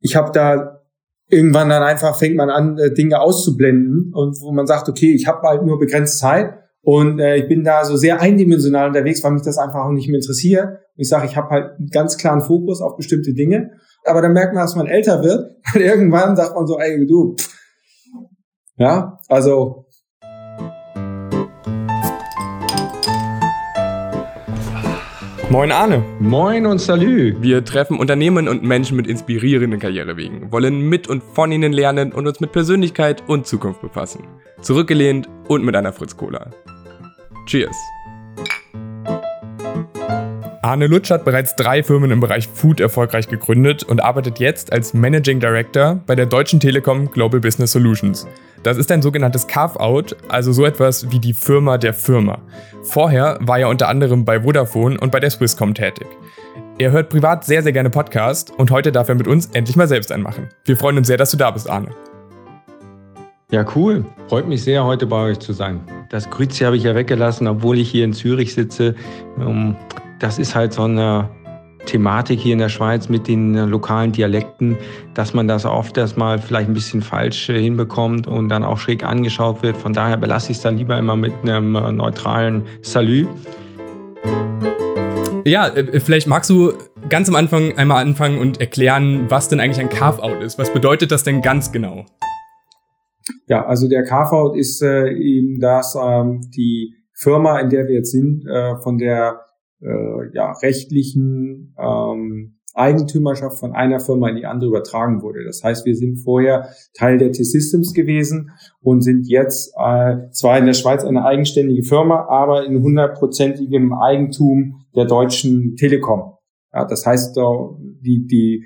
ich habe da irgendwann dann einfach fängt man an, äh, Dinge auszublenden und wo man sagt, okay, ich habe halt nur begrenzt Zeit und äh, ich bin da so sehr eindimensional unterwegs, weil mich das einfach auch nicht mehr interessiert. Und ich sage, ich habe halt einen ganz klaren Fokus auf bestimmte Dinge. Aber dann merkt man, dass man älter wird, weil irgendwann sagt man so, ey, du, pff. ja, also Moin Arne. Moin und Salü. Wir treffen Unternehmen und Menschen mit inspirierenden Karrierewegen, wollen mit und von ihnen lernen und uns mit Persönlichkeit und Zukunft befassen. Zurückgelehnt und mit einer Fritz Cola. Cheers. Arne Lutsch hat bereits drei Firmen im Bereich Food erfolgreich gegründet und arbeitet jetzt als Managing Director bei der Deutschen Telekom Global Business Solutions. Das ist ein sogenanntes Carve-out, also so etwas wie die Firma der Firma. Vorher war er unter anderem bei Vodafone und bei der Swisscom tätig. Er hört privat sehr, sehr gerne Podcast und heute darf er mit uns endlich mal selbst einen machen. Wir freuen uns sehr, dass du da bist, Arne. Ja, cool. Freut mich sehr, heute bei euch zu sein. Das Grüezi habe ich ja weggelassen, obwohl ich hier in Zürich sitze. Ähm, das ist halt so eine Thematik hier in der Schweiz mit den lokalen Dialekten, dass man das oft erstmal vielleicht ein bisschen falsch äh, hinbekommt und dann auch schräg angeschaut wird. Von daher belasse ich es dann lieber immer mit einem äh, neutralen Salü. Ja, äh, vielleicht magst du ganz am Anfang einmal anfangen und erklären, was denn eigentlich ein Carve-out ist. Was bedeutet das denn ganz genau? Ja, also der Carve-out ist äh, eben das, ähm, die Firma, in der wir jetzt sind, äh, von der äh, ja, rechtlichen ähm, Eigentümerschaft von einer Firma in die andere übertragen wurde. Das heißt, wir sind vorher Teil der T-Systems gewesen und sind jetzt äh, zwar in der Schweiz eine eigenständige Firma, aber in hundertprozentigem Eigentum der deutschen Telekom. Ja, das heißt, die, die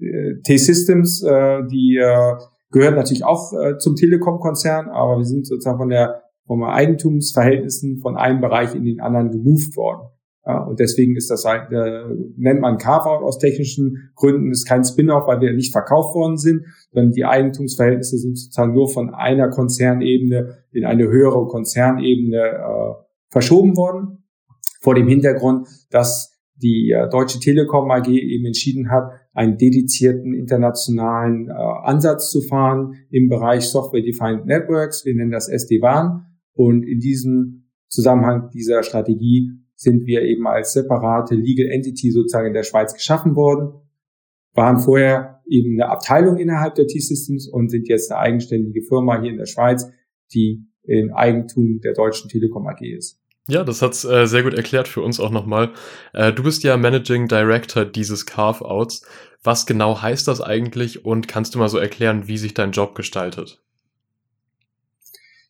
äh, T-Systems, äh, die äh, gehören natürlich auch äh, zum Telekom-Konzern, aber wir sind sozusagen von der von Eigentumsverhältnissen von einem Bereich in den anderen gemoved worden. Ja, und deswegen ist das halt, äh, nennt man Carve-out aus technischen Gründen, ist kein Spin-off, weil wir nicht verkauft worden sind, sondern die Eigentumsverhältnisse sind sozusagen nur von einer Konzernebene in eine höhere Konzernebene äh, verschoben worden. Vor dem Hintergrund, dass die äh, Deutsche Telekom AG eben entschieden hat, einen dedizierten internationalen äh, Ansatz zu fahren im Bereich Software-Defined Networks. Wir nennen das SD-WAN. Und in diesem Zusammenhang dieser Strategie sind wir eben als separate Legal Entity sozusagen in der Schweiz geschaffen worden, waren vorher eben eine Abteilung innerhalb der T-Systems und sind jetzt eine eigenständige Firma hier in der Schweiz, die in Eigentum der Deutschen Telekom AG ist. Ja, das hat's äh, sehr gut erklärt für uns auch nochmal. Äh, du bist ja Managing Director dieses Carve-Outs. Was genau heißt das eigentlich und kannst du mal so erklären, wie sich dein Job gestaltet?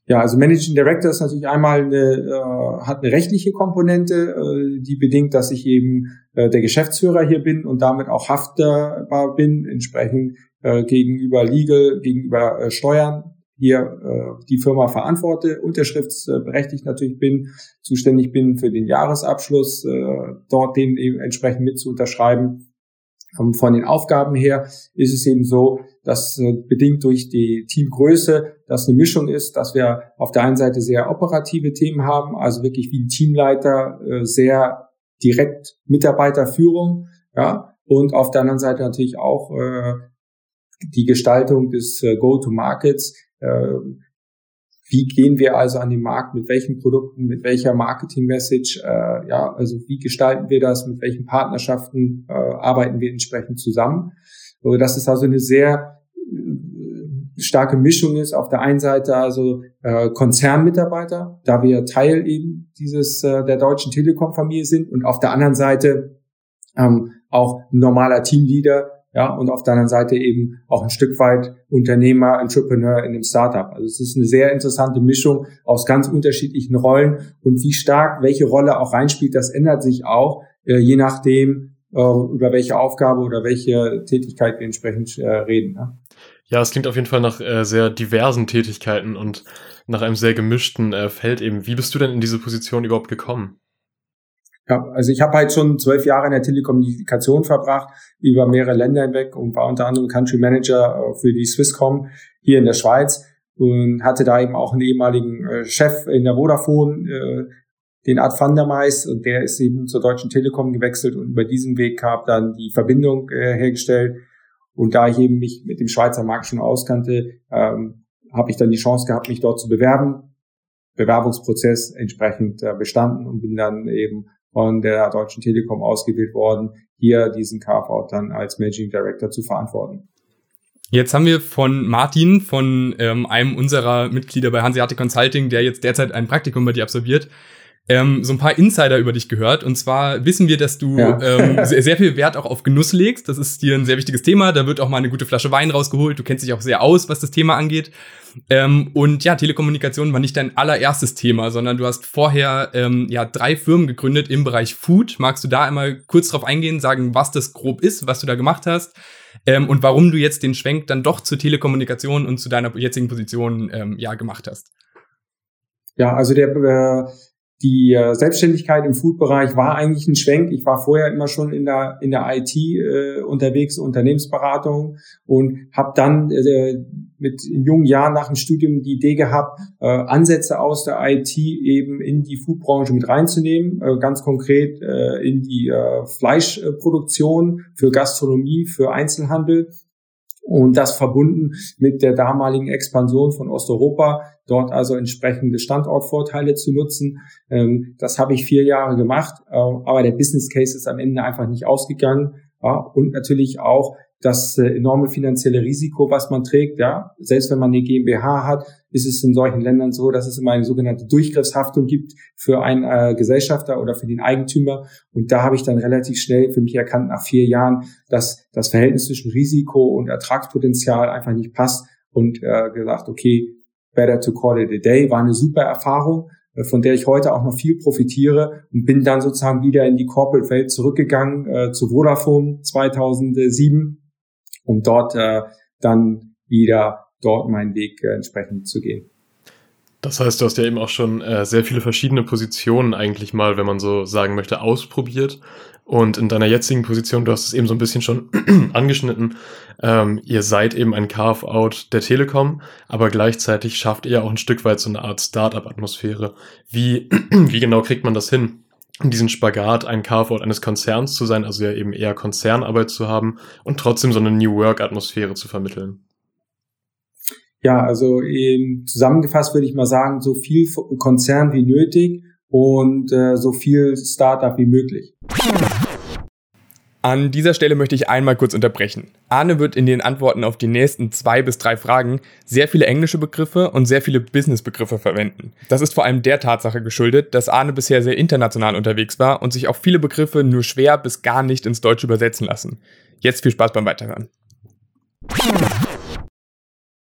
Ja, also Managing Director ist natürlich einmal eine, äh, hat eine rechtliche Komponente, äh, die bedingt, dass ich eben äh, der Geschäftsführer hier bin und damit auch haftbar bin, entsprechend äh, gegenüber Legal, gegenüber äh, Steuern. Hier äh, die Firma verantworte, unterschriftsberechtigt natürlich bin, zuständig bin für den Jahresabschluss, äh, dort den eben entsprechend mit zu unterschreiben. Ähm, von den Aufgaben her ist es eben so, dass äh, bedingt durch die Teamgröße das eine Mischung ist, dass wir auf der einen Seite sehr operative Themen haben, also wirklich wie ein Teamleiter äh, sehr direkt Mitarbeiterführung, ja, und auf der anderen Seite natürlich auch äh, die Gestaltung des Go-to-Markets, wie gehen wir also an den Markt, mit welchen Produkten, mit welcher Marketing-Message, äh, ja, also wie gestalten wir das, mit welchen Partnerschaften äh, arbeiten wir entsprechend zusammen. Das ist also eine sehr äh, starke Mischung ist. Auf der einen Seite also äh, Konzernmitarbeiter, da wir Teil eben dieses äh, der deutschen Telekom-Familie sind und auf der anderen Seite ähm, auch normaler Teamleader, ja, und auf der anderen Seite eben auch ein Stück weit Unternehmer, Entrepreneur in dem Startup. Also es ist eine sehr interessante Mischung aus ganz unterschiedlichen Rollen und wie stark welche Rolle auch reinspielt, das ändert sich auch, äh, je nachdem, äh, über welche Aufgabe oder welche Tätigkeit wir entsprechend äh, reden. Ja. Ja, es klingt auf jeden Fall nach äh, sehr diversen Tätigkeiten und nach einem sehr gemischten äh, Feld eben. Wie bist du denn in diese Position überhaupt gekommen? Ja, also ich habe halt schon zwölf Jahre in der Telekommunikation verbracht, über mehrere Länder hinweg und war unter anderem Country Manager äh, für die Swisscom hier in der Schweiz und hatte da eben auch einen ehemaligen äh, Chef in der Vodafone, äh, den Art van der Meis, und der ist eben zur Deutschen Telekom gewechselt und über diesen Weg gab dann die Verbindung hergestellt. Und da ich eben mich mit dem Schweizer Markt schon auskannte, ähm, habe ich dann die Chance gehabt, mich dort zu bewerben. Bewerbungsprozess entsprechend äh, bestanden und bin dann eben von der Deutschen Telekom ausgewählt worden, hier diesen Carve-out dann als Managing Director zu verantworten. Jetzt haben wir von Martin, von ähm, einem unserer Mitglieder bei Hanseatic Consulting, der jetzt derzeit ein Praktikum bei dir absolviert, ähm, so ein paar Insider über dich gehört. Und zwar wissen wir, dass du ja. ähm, sehr, sehr, viel Wert auch auf Genuss legst. Das ist dir ein sehr wichtiges Thema. Da wird auch mal eine gute Flasche Wein rausgeholt. Du kennst dich auch sehr aus, was das Thema angeht. Ähm, und ja, Telekommunikation war nicht dein allererstes Thema, sondern du hast vorher ähm, ja drei Firmen gegründet im Bereich Food. Magst du da einmal kurz drauf eingehen, sagen, was das grob ist, was du da gemacht hast? Ähm, und warum du jetzt den Schwenk dann doch zur Telekommunikation und zu deiner jetzigen Position ähm, ja gemacht hast. Ja, also der äh, die äh, Selbstständigkeit im Food-Bereich war eigentlich ein Schwenk. Ich war vorher immer schon in der in der IT äh, unterwegs, Unternehmensberatung und habe dann äh, mit in jungen Jahren nach dem Studium die Idee gehabt, äh, Ansätze aus der IT eben in die Foodbranche mit reinzunehmen, äh, ganz konkret äh, in die äh, Fleischproduktion für Gastronomie, für Einzelhandel und das verbunden mit der damaligen Expansion von Osteuropa, dort also entsprechende Standortvorteile zu nutzen. Ähm, das habe ich vier Jahre gemacht, äh, aber der Business Case ist am Ende einfach nicht ausgegangen. Und natürlich auch das äh, enorme finanzielle Risiko, was man trägt, ja, selbst wenn man eine GmbH hat, ist es in solchen Ländern so, dass es immer eine sogenannte Durchgriffshaftung gibt für einen äh, Gesellschafter oder für den Eigentümer. Und da habe ich dann relativ schnell für mich erkannt, nach vier Jahren, dass das Verhältnis zwischen Risiko und Ertragspotenzial einfach nicht passt und äh, gesagt, okay, better to call it a day, war eine super Erfahrung, äh, von der ich heute auch noch viel profitiere und bin dann sozusagen wieder in die Corporate-Welt zurückgegangen äh, zu Vodafone 2007 um dort äh, dann wieder dort meinen Weg äh, entsprechend zu gehen. Das heißt, du hast ja eben auch schon äh, sehr viele verschiedene Positionen eigentlich mal, wenn man so sagen möchte, ausprobiert. Und in deiner jetzigen Position, du hast es eben so ein bisschen schon angeschnitten, ähm, ihr seid eben ein Carve-out der Telekom, aber gleichzeitig schafft ihr auch ein Stück weit so eine Art Startup-Atmosphäre. Wie, wie genau kriegt man das hin? Diesen Spagat, ein Carve-out eines Konzerns zu sein, also ja eben eher Konzernarbeit zu haben und trotzdem so eine New Work-Atmosphäre zu vermitteln. Ja, also eben zusammengefasst würde ich mal sagen, so viel Konzern wie nötig und äh, so viel Startup wie möglich. An dieser Stelle möchte ich einmal kurz unterbrechen. Arne wird in den Antworten auf die nächsten zwei bis drei Fragen sehr viele englische Begriffe und sehr viele Business-Begriffe verwenden. Das ist vor allem der Tatsache geschuldet, dass Arne bisher sehr international unterwegs war und sich auch viele Begriffe nur schwer bis gar nicht ins Deutsche übersetzen lassen. Jetzt viel Spaß beim Weiterhören.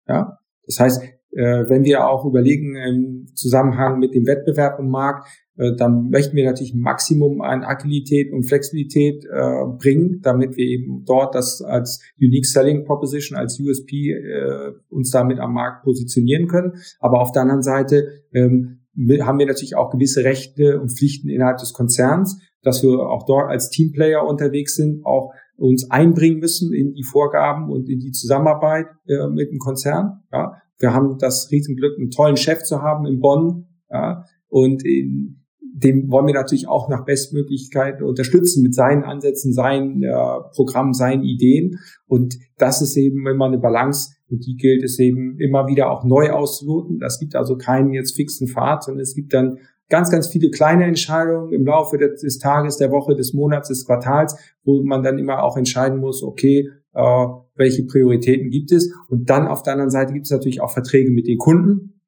Ja, das heißt, wenn wir auch überlegen im Zusammenhang mit dem Wettbewerb im Markt, äh, dann möchten wir natürlich ein Maximum an Agilität und Flexibilität äh, bringen, damit wir eben dort das als Unique Selling Proposition, als USP äh, uns damit am Markt positionieren können. Aber auf der anderen Seite ähm, haben wir natürlich auch gewisse Rechte und Pflichten innerhalb des Konzerns, dass wir auch dort als Teamplayer unterwegs sind, auch uns einbringen müssen in die Vorgaben und in die Zusammenarbeit äh, mit dem Konzern. Ja. Wir haben das Riesenglück, einen tollen Chef zu haben in Bonn. Ja. Und in, dem wollen wir natürlich auch nach Bestmöglichkeit unterstützen mit seinen Ansätzen, seinen äh, Programmen, seinen Ideen. Und das ist eben immer eine Balance und die gilt es eben immer wieder auch neu auszuloten. Das gibt also keinen jetzt fixen Pfad, sondern es gibt dann ganz, ganz viele kleine Entscheidungen im Laufe des, Tages, der Woche, des Monats, des Quartals, wo man dann immer auch entscheiden muss, okay, äh, welche Prioritäten gibt es. Und dann auf der anderen Seite gibt es natürlich auch Verträge mit den Kunden.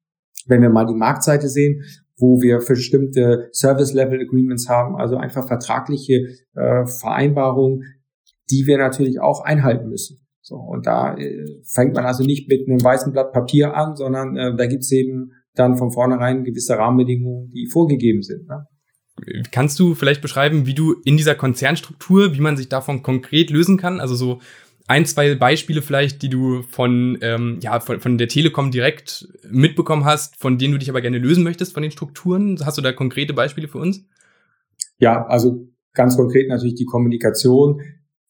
Wenn wir mal die Marktseite sehen, wo wir bestimmte Service-Level-Agreements haben, also einfach vertragliche äh, Vereinbarungen, die wir natürlich auch einhalten müssen. So, und da äh, fängt man also nicht mit einem weißen Blatt Papier an, sondern äh, da gibt's eben dann von vornherein gewisse Rahmenbedingungen, die vorgegeben sind. Ne? Kannst du vielleicht beschreiben, wie du in dieser Konzernstruktur, wie man sich davon konkret lösen kann? Also so ein, zwei Beispiele vielleicht, die du von, ähm, ja, von, von der Telekom direkt mitbekommen hast, von denen du dich aber gerne lösen möchtest, von den Strukturen? Hast du da konkrete Beispiele für uns? Ja, also ganz konkret natürlich die Kommunikation.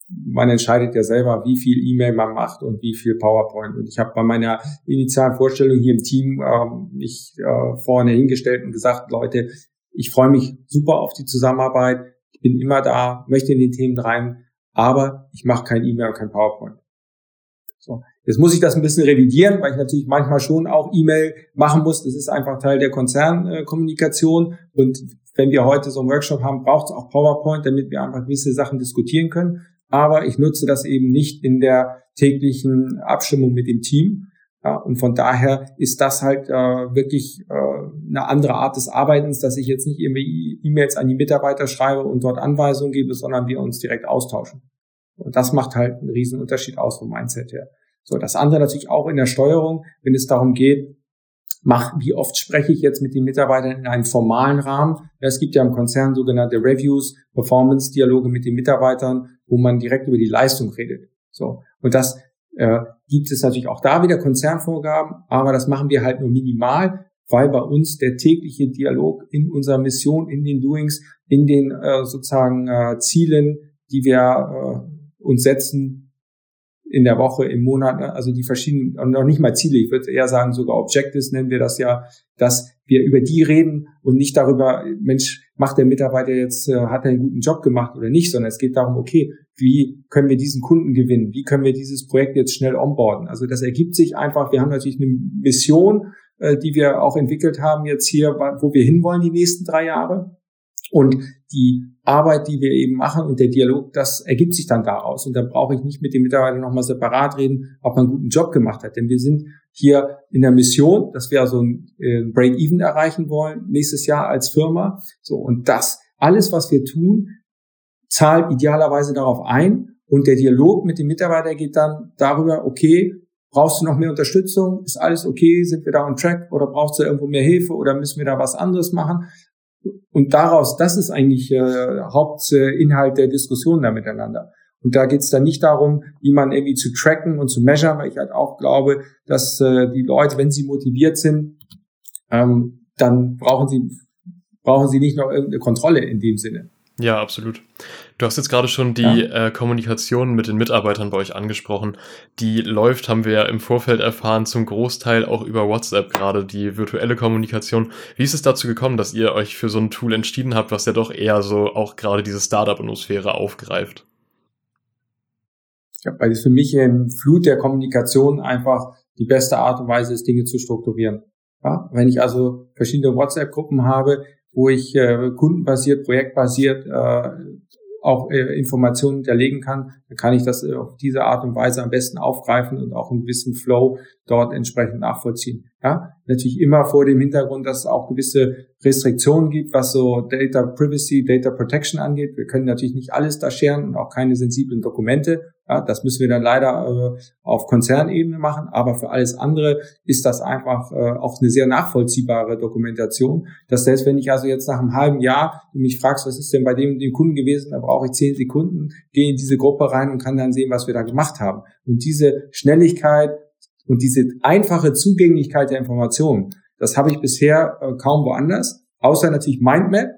Man entscheidet ja selber, wie viel E-Mail man macht und wie viel PowerPoint. Und ich habe bei meiner initialen Vorstellung hier im Team ähm, mich äh, vorne hingestellt und gesagt, Leute, ich freue mich super auf die Zusammenarbeit. Ich bin immer da, möchte in die Themen rein aber ich mache kein E-Mail und kein PowerPoint. So. Jetzt muss ich das ein bisschen revidieren, weil ich natürlich manchmal schon auch E-Mail machen muss. Das ist einfach Teil der Konzernkommunikation. Und wenn wir heute so einen Workshop haben, braucht es auch PowerPoint, damit wir einfach gewisse Sachen diskutieren können. Aber ich nutze das eben nicht in der täglichen Abstimmung mit dem Team. Ja, und von daher ist das halt äh, wirklich äh, eine andere Art des Arbeitens, dass ich jetzt nicht irgendwie E-Mails an die Mitarbeiter schreibe und dort Anweisungen gebe, sondern wir uns direkt austauschen. Und das macht halt einen riesen Unterschied aus vom Mindset her. So, das andere natürlich auch in der Steuerung, wenn es darum geht, mach, wie oft spreche ich jetzt mit den Mitarbeitern in einem formalen Rahmen? Es gibt ja im Konzern sogenannte Reviews, Performance-Dialoge mit den Mitarbeitern, wo man direkt über die Leistung redet. So. Und das äh, gibt es natürlich auch da wieder Konzernvorgaben, aber das machen wir halt nur minimal, weil bei uns der tägliche Dialog in unserer Mission, in den Doings, in den äh, sozusagen äh, Zielen, die wir äh, uns setzen, in der Woche, im Monat, ne? also die verschiedenen, und noch nicht mal Ziele, ich würde eher sagen, sogar Objectives nennen wir das ja, dass wir über die reden und nicht darüber, Mensch, macht der Mitarbeiter jetzt, äh, hat er einen guten Job gemacht oder nicht, sondern es geht darum, okay, wie können wir diesen Kunden gewinnen? Wie können wir dieses Projekt jetzt schnell onboarden? Also das ergibt sich einfach, wir haben natürlich eine Mission, äh, die wir auch entwickelt haben jetzt hier, wo wir hinwollen die nächsten drei Jahre. Und die Arbeit, die wir eben machen und der Dialog, das ergibt sich dann daraus. Und da brauche ich nicht mit dem Mitarbeiter nochmal separat reden, ob man einen guten Job gemacht hat. Denn wir sind hier in der Mission, dass wir also ein äh, Break-Even erreichen wollen nächstes Jahr als Firma. So, und das, alles, was wir tun, zahlt idealerweise darauf ein. Und der Dialog mit dem Mitarbeiter geht dann darüber, okay, brauchst du noch mehr Unterstützung? Ist alles okay? Sind wir da on track? Oder brauchst du irgendwo mehr Hilfe? Oder müssen wir da was anderes machen? Und daraus, das ist eigentlich äh, Hauptinhalt der Diskussion da miteinander. Und da geht es dann nicht darum, wie man irgendwie zu tracken und zu measuren, weil ich halt auch glaube, dass äh, die Leute, wenn sie motiviert sind, ähm, dann brauchen sie, brauchen sie nicht noch irgendeine Kontrolle in dem Sinne. Ja, absolut. Du hast jetzt gerade schon die ja. äh, Kommunikation mit den Mitarbeitern bei euch angesprochen. Die läuft, haben wir ja im Vorfeld erfahren, zum Großteil auch über WhatsApp, gerade die virtuelle Kommunikation. Wie ist es dazu gekommen, dass ihr euch für so ein Tool entschieden habt, was ja doch eher so auch gerade diese Startup-Atmosphäre aufgreift? Ja, weil es für mich im Flut der Kommunikation einfach die beste Art und Weise ist, Dinge zu strukturieren. Ja, wenn ich also verschiedene WhatsApp-Gruppen habe, wo ich äh, kundenbasiert, projektbasiert äh, auch äh, Informationen hinterlegen kann, dann kann ich das äh, auf diese Art und Weise am besten aufgreifen und auch einen gewissen Flow dort entsprechend nachvollziehen. Ja, natürlich immer vor dem Hintergrund, dass es auch gewisse Restriktionen gibt, was so Data Privacy, Data Protection angeht. Wir können natürlich nicht alles da scheren und auch keine sensiblen Dokumente. Ja, das müssen wir dann leider äh, auf Konzernebene machen, aber für alles andere ist das einfach äh, auch eine sehr nachvollziehbare Dokumentation. Dass selbst wenn ich also jetzt nach einem halben Jahr mich fragst, was ist denn bei dem dem Kunden gewesen, da brauche ich zehn Sekunden, gehe in diese Gruppe rein und kann dann sehen, was wir da gemacht haben. Und diese Schnelligkeit und diese einfache Zugänglichkeit der Informationen, das habe ich bisher äh, kaum woanders, außer natürlich Mindmap.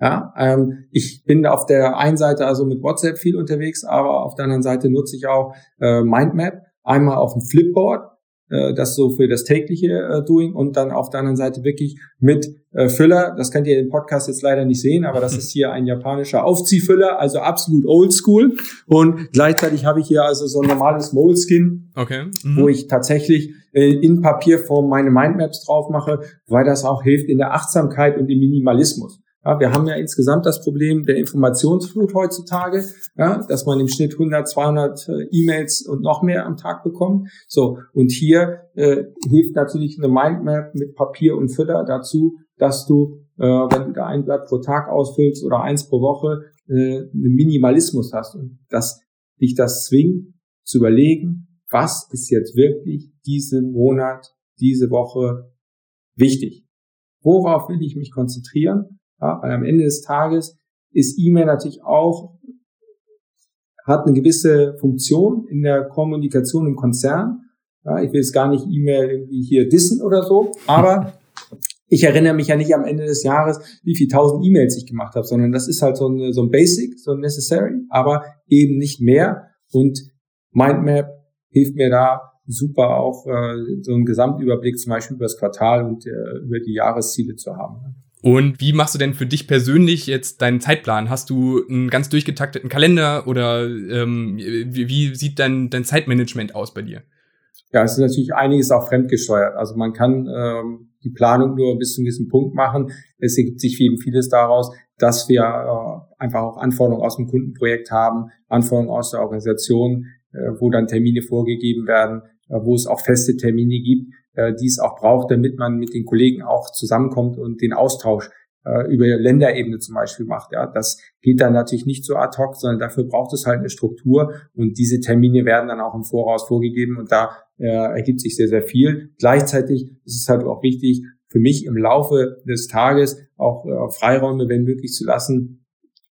Ja, ähm, ich bin auf der einen Seite also mit WhatsApp viel unterwegs, aber auf der anderen Seite nutze ich auch äh, Mindmap. Einmal auf dem Flipboard, äh, das so für das tägliche äh, Doing und dann auf der anderen Seite wirklich mit äh, Füller. Das könnt ihr im Podcast jetzt leider nicht sehen, aber das ist hier ein japanischer Aufziehfüller, also absolut oldschool. Und gleichzeitig habe ich hier also so ein normales Moleskin, okay. Mhm. wo ich tatsächlich äh, in Papierform meine Mindmaps drauf mache, weil das auch hilft in der Achtsamkeit und im Minimalismus. Ja, wir haben ja insgesamt das Problem der Informationsflut heutzutage, ja, dass man im Schnitt 100, 200 äh, E-Mails und noch mehr am Tag bekommt. So und hier äh, hilft natürlich eine Mindmap mit Papier und Füller dazu, dass du, äh, wenn du da ein Blatt pro Tag ausfüllst oder eins pro Woche, äh, einen Minimalismus hast und dass dich das zwingt zu überlegen, was ist jetzt wirklich diesen Monat, diese Woche wichtig? Worauf will ich mich konzentrieren? Ja, weil am Ende des Tages ist E-Mail natürlich auch, hat eine gewisse Funktion in der Kommunikation im Konzern. Ja, ich will jetzt gar nicht E-Mail irgendwie hier dissen oder so, aber ich erinnere mich ja nicht am Ende des Jahres, wie viel tausend E-Mails ich gemacht habe, sondern das ist halt so ein, so ein Basic, so ein Necessary, aber eben nicht mehr. Und Mindmap hilft mir da super auch äh, so einen Gesamtüberblick zum Beispiel über das Quartal und äh, über die Jahresziele zu haben. Und wie machst du denn für dich persönlich jetzt deinen Zeitplan? Hast du einen ganz durchgetakteten Kalender oder ähm, wie, wie sieht dein, dein Zeitmanagement aus bei dir? Ja, es ist natürlich einiges auch fremdgesteuert. Also man kann ähm, die Planung nur bis zu einem gewissen Punkt machen. Es ergibt sich eben vieles daraus, dass wir äh, einfach auch Anforderungen aus dem Kundenprojekt haben, Anforderungen aus der Organisation, äh, wo dann Termine vorgegeben werden, äh, wo es auch feste Termine gibt, äh, die es auch braucht, damit man mit den Kollegen auch zusammenkommt und den Austausch äh, über Länderebene zum Beispiel macht. Ja, das geht dann natürlich nicht so ad hoc, sondern dafür braucht es halt eine Struktur und diese Termine werden dann auch im Voraus vorgegeben und da äh, ergibt sich sehr, sehr viel. Gleichzeitig ist es halt auch wichtig, für mich im Laufe des Tages auch äh, Freiräume, wenn möglich, zu lassen,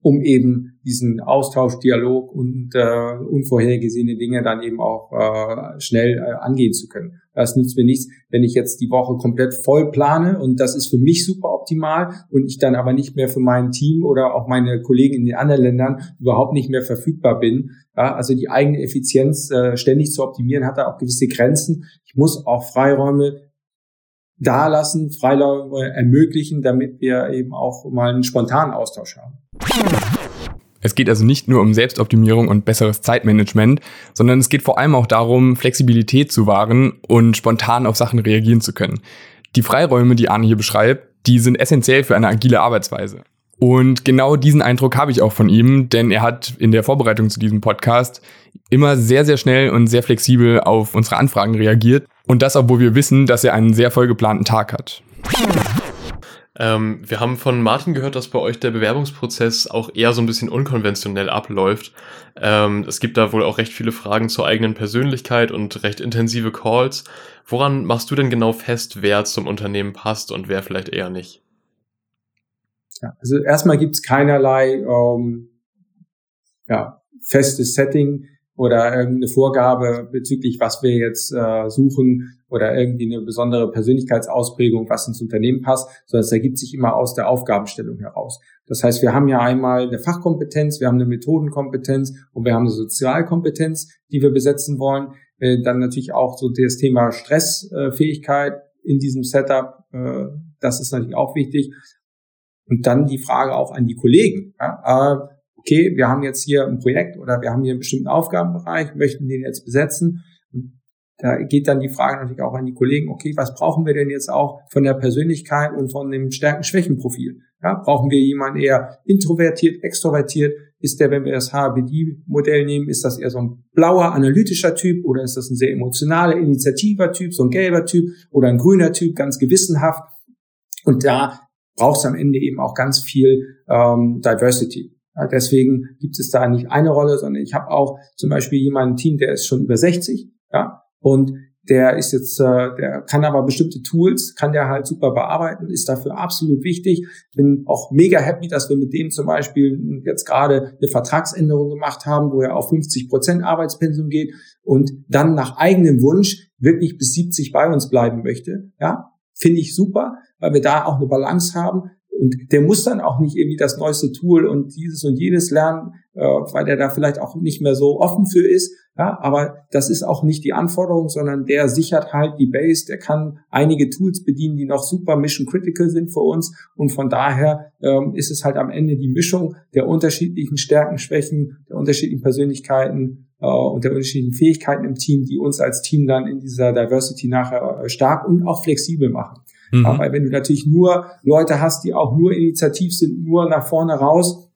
um eben diesen Austausch, Dialog und äh, unvorhergesehene Dinge dann eben auch äh, schnell äh, angehen zu können. Das nützt mir nichts, wenn ich jetzt die Woche komplett voll plane und das ist für mich super optimal und ich dann aber nicht mehr für mein Team oder auch meine Kollegen in den anderen Ländern überhaupt nicht mehr verfügbar bin. Ja, also die eigene Effizienz äh, ständig zu optimieren hat da auch gewisse Grenzen. Ich muss auch Freiräume da lassen, Freiräume ermöglichen, damit wir eben auch mal einen spontanen Austausch haben. Es geht also nicht nur um Selbstoptimierung und besseres Zeitmanagement, sondern es geht vor allem auch darum, Flexibilität zu wahren und spontan auf Sachen reagieren zu können. Die Freiräume, die Arne hier beschreibt, die sind essentiell für eine agile Arbeitsweise. Und genau diesen Eindruck habe ich auch von ihm, denn er hat in der Vorbereitung zu diesem Podcast immer sehr, sehr schnell und sehr flexibel auf unsere Anfragen reagiert. Und das, obwohl wir wissen, dass er einen sehr vollgeplanten Tag hat. Ähm, wir haben von Martin gehört, dass bei euch der Bewerbungsprozess auch eher so ein bisschen unkonventionell abläuft. Ähm, es gibt da wohl auch recht viele Fragen zur eigenen Persönlichkeit und recht intensive Calls. Woran machst du denn genau fest, wer zum Unternehmen passt und wer vielleicht eher nicht? Ja, also erstmal gibt es keinerlei ähm, ja, festes Setting oder irgendeine Vorgabe bezüglich, was wir jetzt äh, suchen oder irgendwie eine besondere Persönlichkeitsausprägung, was ins Unternehmen passt, sondern es ergibt sich immer aus der Aufgabenstellung heraus. Das heißt, wir haben ja einmal eine Fachkompetenz, wir haben eine Methodenkompetenz und wir haben eine Sozialkompetenz, die wir besetzen wollen. Äh, dann natürlich auch so das Thema Stressfähigkeit in diesem Setup, äh, das ist natürlich auch wichtig. Und dann die Frage auch an die Kollegen. Ja? okay, wir haben jetzt hier ein Projekt oder wir haben hier einen bestimmten Aufgabenbereich, möchten den jetzt besetzen. da geht dann die Frage natürlich auch an die Kollegen, okay, was brauchen wir denn jetzt auch von der Persönlichkeit und von dem Stärken-Schwächen-Profil? Ja, brauchen wir jemanden eher introvertiert, extrovertiert? Ist der, wenn wir das HBD-Modell nehmen, ist das eher so ein blauer, analytischer Typ oder ist das ein sehr emotionaler, initiativer Typ, so ein gelber Typ oder ein grüner Typ, ganz gewissenhaft? Und da braucht es am Ende eben auch ganz viel ähm, Diversity. Ja, deswegen gibt es da nicht eine Rolle, sondern ich habe auch zum Beispiel jemanden im Team, der ist schon über 60, ja, und der ist jetzt, äh, der kann aber bestimmte Tools, kann der halt super bearbeiten, ist dafür absolut wichtig. Bin auch mega happy, dass wir mit dem zum Beispiel jetzt gerade eine Vertragsänderung gemacht haben, wo er auf 50 Prozent Arbeitspensum geht und dann nach eigenem Wunsch wirklich bis 70 bei uns bleiben möchte. Ja, finde ich super, weil wir da auch eine Balance haben. Und der muss dann auch nicht irgendwie das neueste Tool und dieses und jenes lernen, äh, weil der da vielleicht auch nicht mehr so offen für ist. Ja, aber das ist auch nicht die Anforderung, sondern der sichert halt die Base, der kann einige Tools bedienen, die noch super mission critical sind für uns. Und von daher ähm, ist es halt am Ende die Mischung der unterschiedlichen Stärken, Schwächen, der unterschiedlichen Persönlichkeiten und der unterschiedlichen Fähigkeiten im Team, die uns als Team dann in dieser Diversity nachher äh, stark und auch flexibel machen. Mhm. Aber wenn du natürlich nur Leute hast, die auch nur initiativ sind, nur nach vorne raus,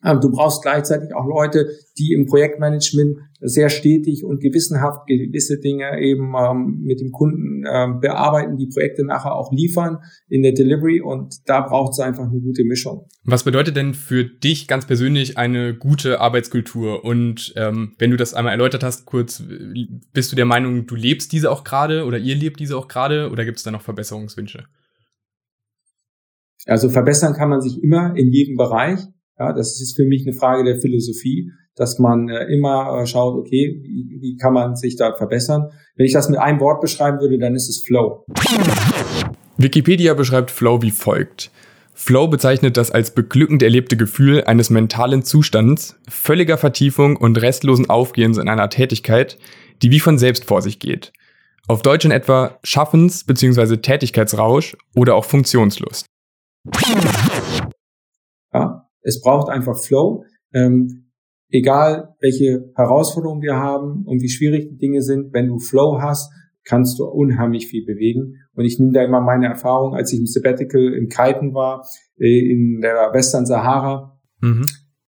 Du brauchst gleichzeitig auch Leute, die im Projektmanagement sehr stetig und gewissenhaft gewisse Dinge eben ähm, mit dem Kunden ähm, bearbeiten, die Projekte nachher auch liefern in der Delivery und da braucht es einfach eine gute Mischung. Was bedeutet denn für dich ganz persönlich eine gute Arbeitskultur? Und ähm, wenn du das einmal erläutert hast, kurz, bist du der Meinung, du lebst diese auch gerade oder ihr lebt diese auch gerade oder gibt es da noch Verbesserungswünsche? Also verbessern kann man sich immer in jedem Bereich. Ja, das ist für mich eine Frage der Philosophie dass man äh, immer äh, schaut, okay, wie, wie kann man sich da verbessern. Wenn ich das mit einem Wort beschreiben würde, dann ist es Flow. Wikipedia beschreibt Flow wie folgt. Flow bezeichnet das als beglückend erlebte Gefühl eines mentalen Zustands, völliger Vertiefung und restlosen Aufgehens in einer Tätigkeit, die wie von selbst vor sich geht. Auf Deutsch in etwa Schaffens- bzw. Tätigkeitsrausch oder auch Funktionslust. Ja, es braucht einfach Flow. Ähm, egal welche Herausforderungen wir haben und wie schwierig die Dinge sind, wenn du Flow hast, kannst du unheimlich viel bewegen. Und ich nehme da immer meine Erfahrung, als ich im Sabbatical im Kiten war, äh, in der Western Sahara. Mhm.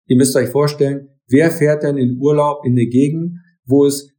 Ihr müsst euch vorstellen, wer fährt denn in Urlaub in eine Gegend, wo es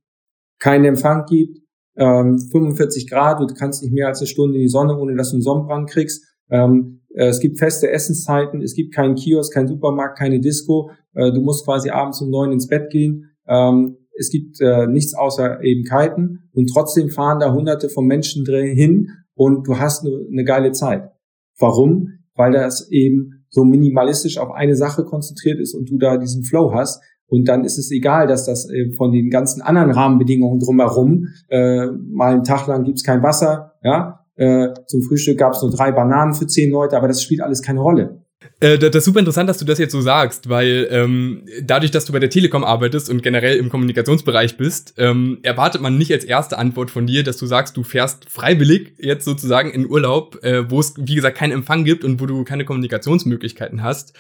keinen Empfang gibt, ähm, 45 Grad, du kannst nicht mehr als eine Stunde in die Sonne, ohne dass du einen Sonnenbrand kriegst. Ähm, äh, es gibt feste Essenszeiten, es gibt keinen Kiosk, keinen Supermarkt, keine Disco. Äh, du musst quasi abends um neun ins Bett gehen. Ähm, es gibt äh, nichts außer eben Kiten und trotzdem fahren da hunderte von Menschen drin hin und du hast eine, geile Zeit. Warum? Weil das eben so minimalistisch auf eine Sache konzentriert ist und du da diesen Flow hast. Und dann ist es egal, dass das äh, von den ganzen anderen Rahmenbedingungen drumherum, äh, mal einen Tag lang gibt's kein Wasser, ja, äh, zum Frühstück gab's nur drei Bananen für zehn Leute, aber das spielt alles keine Rolle. Äh, das ist super interessant, dass du das jetzt so sagst, weil ähm, dadurch, dass du bei der Telekom arbeitest und generell im Kommunikationsbereich bist, ähm, erwartet man nicht als erste Antwort von dir, dass du sagst, du fährst freiwillig jetzt sozusagen in Urlaub, äh, wo es, wie gesagt, keinen Empfang gibt und wo du keine Kommunikationsmöglichkeiten hast.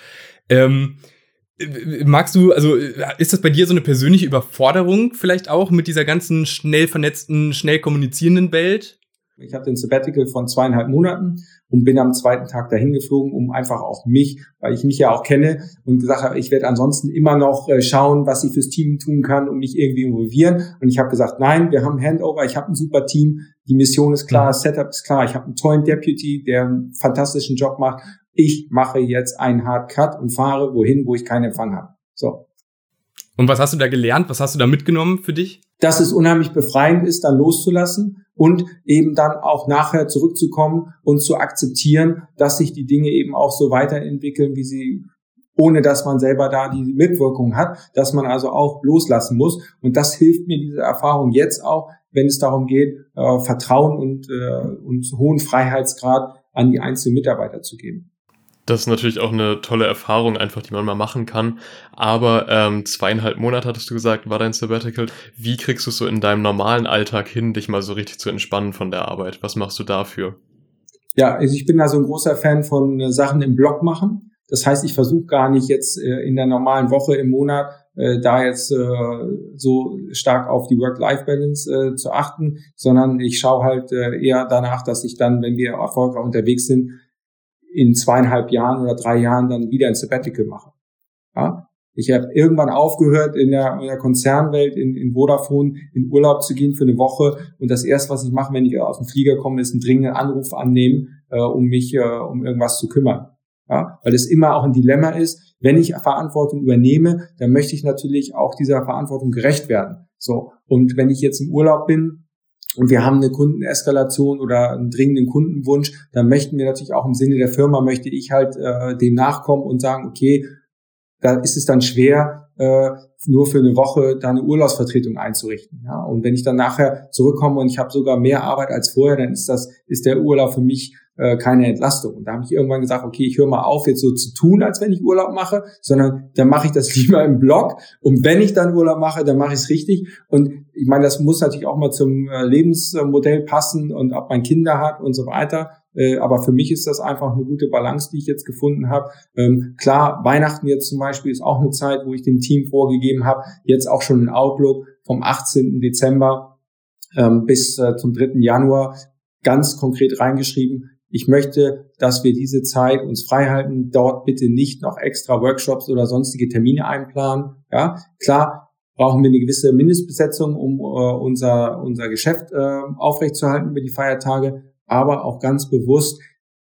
Ähm, Magst du, also ist das bei dir so eine persönliche Überforderung vielleicht auch mit dieser ganzen schnell vernetzten, schnell kommunizierenden Welt? Ich hatte ein Sabbatical von zweieinhalb Monaten und bin am zweiten Tag dahin geflogen, um einfach auch mich, weil ich mich ja auch kenne und gesagt habe, ich werde ansonsten immer noch äh, schauen, was ich fürs Team tun kann und mich irgendwie involvieren. Und ich habe gesagt, nein, wir haben Handover, ich habe ein super Team, die Mission ist klar, das Setup ist klar, ich habe einen tollen Deputy, der einen fantastischen Job macht. Ich mache jetzt einen Hard Cut und fahre wohin, wo ich keinen Empfang habe. So. Und was hast du da gelernt? Was hast du da mitgenommen für dich? Dass es unheimlich befreiend ist, dann loszulassen und eben dann auch nachher zurückzukommen und zu akzeptieren, dass sich die Dinge eben auch so weiterentwickeln, wie sie ohne dass man selber da die Mitwirkung hat, dass man also auch loslassen muss. Und das hilft mir diese Erfahrung jetzt auch, wenn es darum geht, äh, Vertrauen und, äh, und hohen Freiheitsgrad an die einzelnen Mitarbeiter zu geben. Das ist natürlich auch eine tolle Erfahrung, einfach, die man mal machen kann. Aber ähm, zweieinhalb Monate hattest du gesagt, war dein Sabbatical. Wie kriegst du es so in deinem normalen Alltag hin, dich mal so richtig zu entspannen von der Arbeit? Was machst du dafür? Ja, also ich bin da so ein großer Fan von äh, Sachen im Blog machen. Das heißt, ich versuche gar nicht jetzt äh, in der normalen Woche im Monat äh, da jetzt äh, so stark auf die Work-Life-Balance äh, zu achten, sondern ich schaue halt äh, eher danach, dass ich dann, wenn wir erfolgreich unterwegs sind, in zweieinhalb Jahren oder drei Jahren dann wieder ein Sabbatical mache. Ja? Ich habe irgendwann aufgehört, in der, in der Konzernwelt, in, in Vodafone, in Urlaub zu gehen für eine Woche. Und das erste, was ich mache, wenn ich aus dem Flieger komme, ist einen dringenden Anruf annehmen, äh, um mich äh, um irgendwas zu kümmern. Ja? Weil es immer auch ein Dilemma ist, wenn ich Verantwortung übernehme, dann möchte ich natürlich auch dieser Verantwortung gerecht werden. So. Und wenn ich jetzt im Urlaub bin, und wir haben eine Kundeneskalation oder einen dringenden Kundenwunsch, dann möchten wir natürlich auch im Sinne der Firma, möchte ich halt äh, dem nachkommen und sagen, okay, da ist es dann schwer, äh, nur für eine Woche da eine Urlaubsvertretung einzurichten. Ja? Und wenn ich dann nachher zurückkomme und ich habe sogar mehr Arbeit als vorher, dann ist das ist der Urlaub für mich äh, keine Entlastung. Und da habe ich irgendwann gesagt, okay, ich höre mal auf, jetzt so zu tun, als wenn ich Urlaub mache, sondern dann mache ich das lieber im Blog. Und wenn ich dann Urlaub mache, dann mache ich es richtig. Und ich meine, das muss natürlich auch mal zum äh, Lebensmodell passen und ob man Kinder hat und so weiter. Äh, aber für mich ist das einfach eine gute Balance, die ich jetzt gefunden habe. Ähm, klar, Weihnachten jetzt zum Beispiel ist auch eine Zeit, wo ich dem Team vorgegeben habe, jetzt auch schon ein Outlook vom 18. Dezember ähm, bis äh, zum 3. Januar ganz konkret reingeschrieben, ich möchte, dass wir diese Zeit uns frei halten, dort bitte nicht noch extra Workshops oder sonstige Termine einplanen. Ja, klar brauchen wir eine gewisse Mindestbesetzung, um äh, unser, unser Geschäft äh, aufrechtzuerhalten über die Feiertage, aber auch ganz bewusst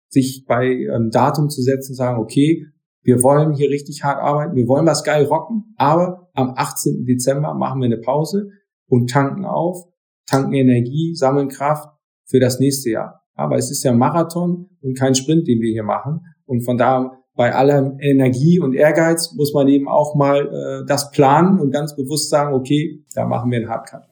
sich bei ähm, Datum zu setzen, sagen, okay, wir wollen hier richtig hart arbeiten, wir wollen was geil rocken, aber am 18. Dezember machen wir eine Pause und tanken auf, tanken Energie, sammeln Kraft für das nächste Jahr. Aber es ist ja Marathon und kein Sprint, den wir hier machen. Und von da bei aller Energie und Ehrgeiz muss man eben auch mal äh, das planen und ganz bewusst sagen, okay, da machen wir einen Hardcut.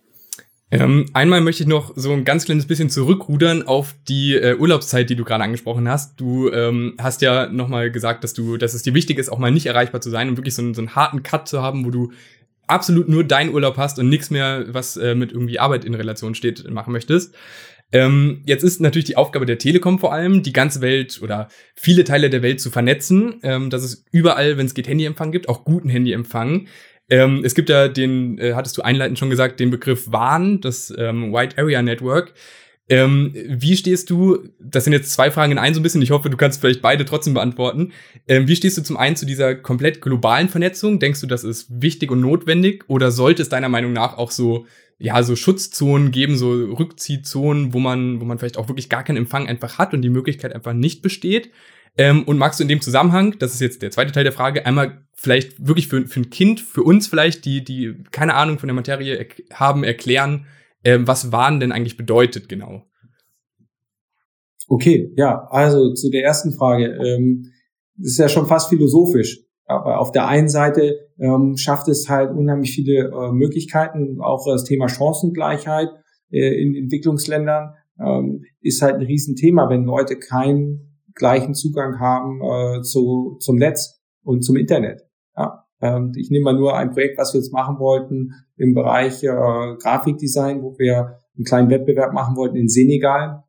Ähm, einmal möchte ich noch so ein ganz kleines bisschen zurückrudern auf die äh, Urlaubszeit, die du gerade angesprochen hast. Du ähm, hast ja nochmal gesagt, dass du, dass es dir wichtig ist, auch mal nicht erreichbar zu sein und wirklich so einen, so einen harten Cut zu haben, wo du absolut nur dein Urlaub hast und nichts mehr, was äh, mit irgendwie Arbeit in Relation steht, machen möchtest. Ähm, jetzt ist natürlich die Aufgabe der Telekom vor allem, die ganze Welt oder viele Teile der Welt zu vernetzen, ähm, dass es überall, wenn es geht, Handyempfang gibt, auch guten Handyempfang. Ähm, es gibt ja den, äh, hattest du einleitend schon gesagt, den Begriff WAN, das ähm, Wide Area Network. Ähm, wie stehst du, das sind jetzt zwei Fragen in ein so ein bisschen, ich hoffe, du kannst vielleicht beide trotzdem beantworten. Ähm, wie stehst du zum einen zu dieser komplett globalen Vernetzung? Denkst du, das ist wichtig und notwendig oder sollte es deiner Meinung nach auch so, ja, so Schutzzonen geben, so Rückziehzonen, wo man, wo man vielleicht auch wirklich gar keinen Empfang einfach hat und die Möglichkeit einfach nicht besteht? Ähm, und magst du in dem Zusammenhang, das ist jetzt der zweite Teil der Frage, einmal vielleicht wirklich für, für ein Kind, für uns vielleicht, die, die keine Ahnung von der Materie er haben, erklären, ähm, was Wahn denn eigentlich bedeutet genau? Okay, ja, also zu der ersten Frage. Ähm, das ist ja schon fast philosophisch. Aber auf der einen Seite ähm, schafft es halt unheimlich viele äh, Möglichkeiten, auch das Thema Chancengleichheit äh, in Entwicklungsländern ähm, ist halt ein Riesenthema, wenn Leute keinen gleichen Zugang haben äh, zu, zum Netz und zum Internet. Ja. Ähm, ich nehme mal nur ein Projekt, was wir jetzt machen wollten im Bereich äh, Grafikdesign, wo wir einen kleinen Wettbewerb machen wollten in Senegal,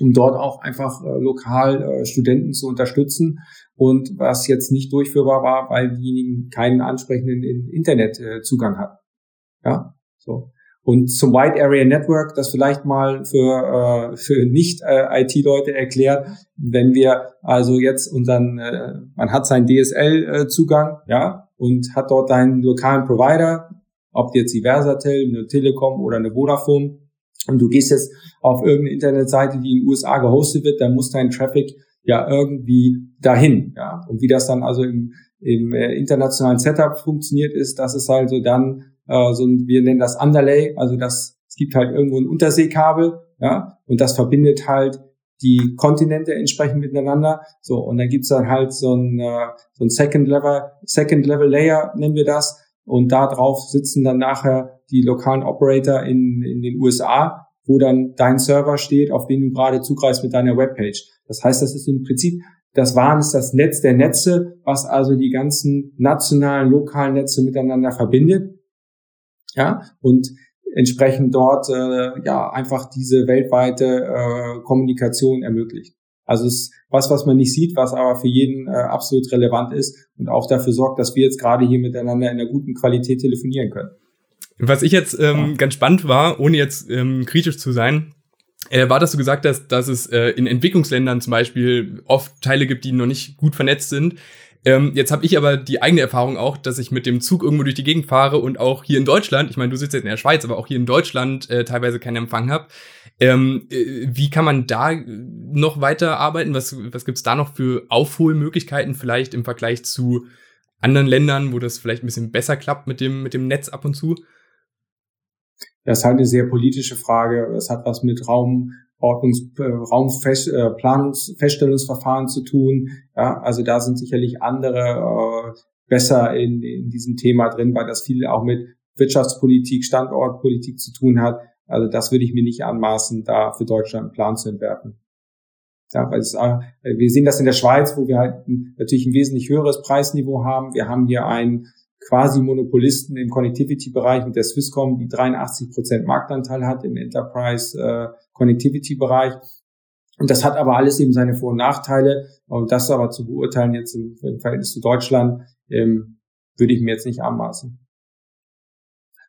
um dort auch einfach äh, lokal äh, Studenten zu unterstützen. Und was jetzt nicht durchführbar war, weil diejenigen keinen ansprechenden Internetzugang hatten. Ja, so. Und zum Wide Area Network, das vielleicht mal für, äh, für Nicht-IT-Leute erklärt, wenn wir also jetzt unseren, äh, man hat seinen DSL-Zugang, ja, und hat dort einen lokalen Provider, ob jetzt die Versatel, eine Telekom oder eine Vodafone, und du gehst jetzt auf irgendeine Internetseite, die in den USA gehostet wird, dann muss dein Traffic ja irgendwie dahin, ja. Und wie das dann also im, im äh, internationalen Setup funktioniert ist, das ist also dann äh, so ein, wir nennen das Underlay, also das, es gibt halt irgendwo ein Unterseekabel, ja, und das verbindet halt die Kontinente entsprechend miteinander. So, und dann gibt's dann halt so ein, äh, so ein Second Level, Second Level Layer, nennen wir das. Und da drauf sitzen dann nachher die lokalen Operator in, in den USA, wo dann dein Server steht, auf den du gerade zugreifst mit deiner Webpage. Das heißt, das ist im Prinzip, das WAN ist das Netz der Netze, was also die ganzen nationalen, lokalen Netze miteinander verbindet ja, und entsprechend dort äh, ja einfach diese weltweite äh, Kommunikation ermöglicht. Also es ist was, was man nicht sieht, was aber für jeden äh, absolut relevant ist und auch dafür sorgt, dass wir jetzt gerade hier miteinander in einer guten Qualität telefonieren können. Was ich jetzt ähm, ja. ganz spannend war, ohne jetzt ähm, kritisch zu sein, äh, war, dass du gesagt hast, dass es äh, in Entwicklungsländern zum Beispiel oft Teile gibt, die noch nicht gut vernetzt sind. Ähm, jetzt habe ich aber die eigene Erfahrung auch, dass ich mit dem Zug irgendwo durch die Gegend fahre und auch hier in Deutschland, ich meine, du sitzt jetzt in der Schweiz, aber auch hier in Deutschland äh, teilweise keinen Empfang habe. Ähm, äh, wie kann man da noch weiter arbeiten? Was, was gibt's da noch für Aufholmöglichkeiten vielleicht im Vergleich zu anderen Ländern, wo das vielleicht ein bisschen besser klappt mit dem, mit dem Netz ab und zu? Das ist halt eine sehr politische Frage. Es hat was mit Raum, Ordnungs äh, Raumplanungsfeststellungsverfahren zu tun. Ja, also da sind sicherlich andere äh, besser in, in diesem Thema drin, weil das viel auch mit Wirtschaftspolitik, Standortpolitik zu tun hat. Also das würde ich mir nicht anmaßen, da für Deutschland einen Plan zu entwerfen. Ja, weil es, äh, wir sehen das in der Schweiz, wo wir halt natürlich ein wesentlich höheres Preisniveau haben. Wir haben hier ein quasi Monopolisten im Connectivity-Bereich mit der Swisscom, die 83 Prozent Marktanteil hat im Enterprise äh. Und das hat aber alles eben seine Vor- und Nachteile. Und das aber zu beurteilen jetzt im, im Verhältnis zu Deutschland, ähm, würde ich mir jetzt nicht anmaßen.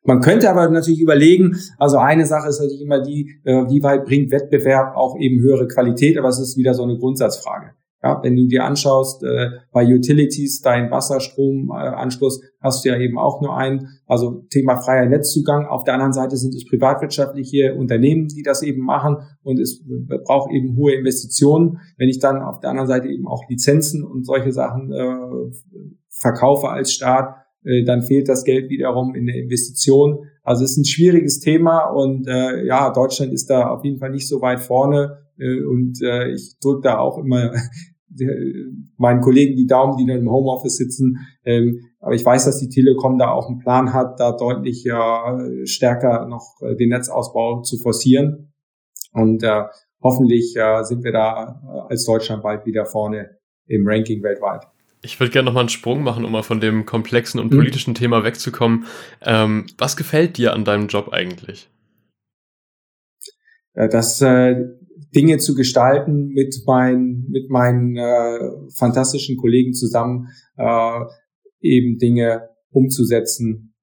Man könnte aber natürlich überlegen, also eine Sache ist natürlich immer die, äh, wie weit bringt Wettbewerb auch eben höhere Qualität, aber es ist wieder so eine Grundsatzfrage. Ja, wenn du dir anschaust, äh, bei Utilities, dein Wasserstromanschluss, hast du ja eben auch nur einen. Also Thema freier Netzzugang. Auf der anderen Seite sind es privatwirtschaftliche Unternehmen, die das eben machen und es braucht eben hohe Investitionen. Wenn ich dann auf der anderen Seite eben auch Lizenzen und solche Sachen äh, verkaufe als Staat, äh, dann fehlt das Geld wiederum in der Investition. Also es ist ein schwieriges Thema und äh, ja, Deutschland ist da auf jeden Fall nicht so weit vorne äh, und äh, ich drücke da auch immer meinen Kollegen die Daumen, die dann im Homeoffice sitzen. Ähm, aber ich weiß, dass die Telekom da auch einen Plan hat, da deutlich äh, stärker noch äh, den Netzausbau zu forcieren. Und äh, hoffentlich äh, sind wir da äh, als Deutschland bald wieder vorne im Ranking weltweit. Ich würde gerne nochmal einen Sprung machen, um mal von dem komplexen und mhm. politischen mhm. Thema wegzukommen. Ähm, was gefällt dir an deinem Job eigentlich? Das äh, Dinge zu gestalten mit, mein, mit meinen äh, fantastischen Kollegen zusammen, äh, eben Dinge umzusetzen.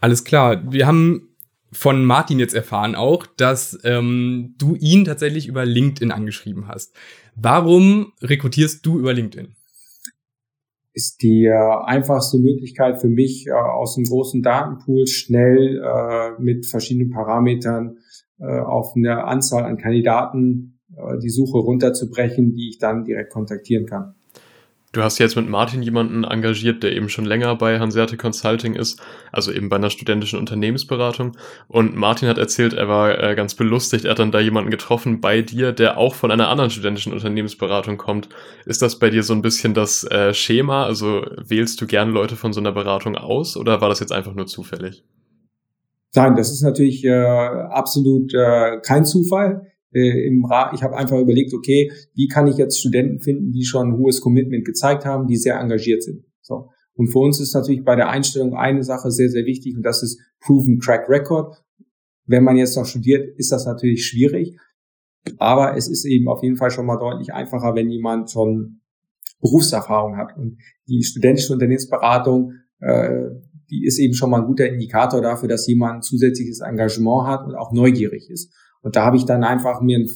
Alles klar. Wir haben von Martin jetzt erfahren auch, dass ähm, du ihn tatsächlich über LinkedIn angeschrieben hast. Warum rekrutierst du über LinkedIn? Ist die äh, einfachste Möglichkeit für mich, äh, aus einem großen Datenpool schnell äh, mit verschiedenen Parametern auf eine Anzahl an Kandidaten äh, die Suche runterzubrechen, die ich dann direkt kontaktieren kann. Du hast jetzt mit Martin jemanden engagiert, der eben schon länger bei Hanserte Consulting ist, also eben bei einer studentischen Unternehmensberatung. Und Martin hat erzählt, er war äh, ganz belustigt, er hat dann da jemanden getroffen bei dir, der auch von einer anderen studentischen Unternehmensberatung kommt. Ist das bei dir so ein bisschen das äh, Schema? Also wählst du gern Leute von so einer Beratung aus oder war das jetzt einfach nur zufällig? Nein, das ist natürlich äh, absolut äh, kein Zufall. Äh, im Ra ich habe einfach überlegt, okay, wie kann ich jetzt Studenten finden, die schon ein hohes Commitment gezeigt haben, die sehr engagiert sind. So. Und für uns ist natürlich bei der Einstellung eine Sache sehr, sehr wichtig und das ist Proven Track Record. Wenn man jetzt noch studiert, ist das natürlich schwierig. Aber es ist eben auf jeden Fall schon mal deutlich einfacher, wenn jemand schon Berufserfahrung hat. Und die studentische Unternehmensberatung äh, die ist eben schon mal ein guter Indikator dafür, dass jemand zusätzliches Engagement hat und auch neugierig ist. Und da habe ich dann einfach mir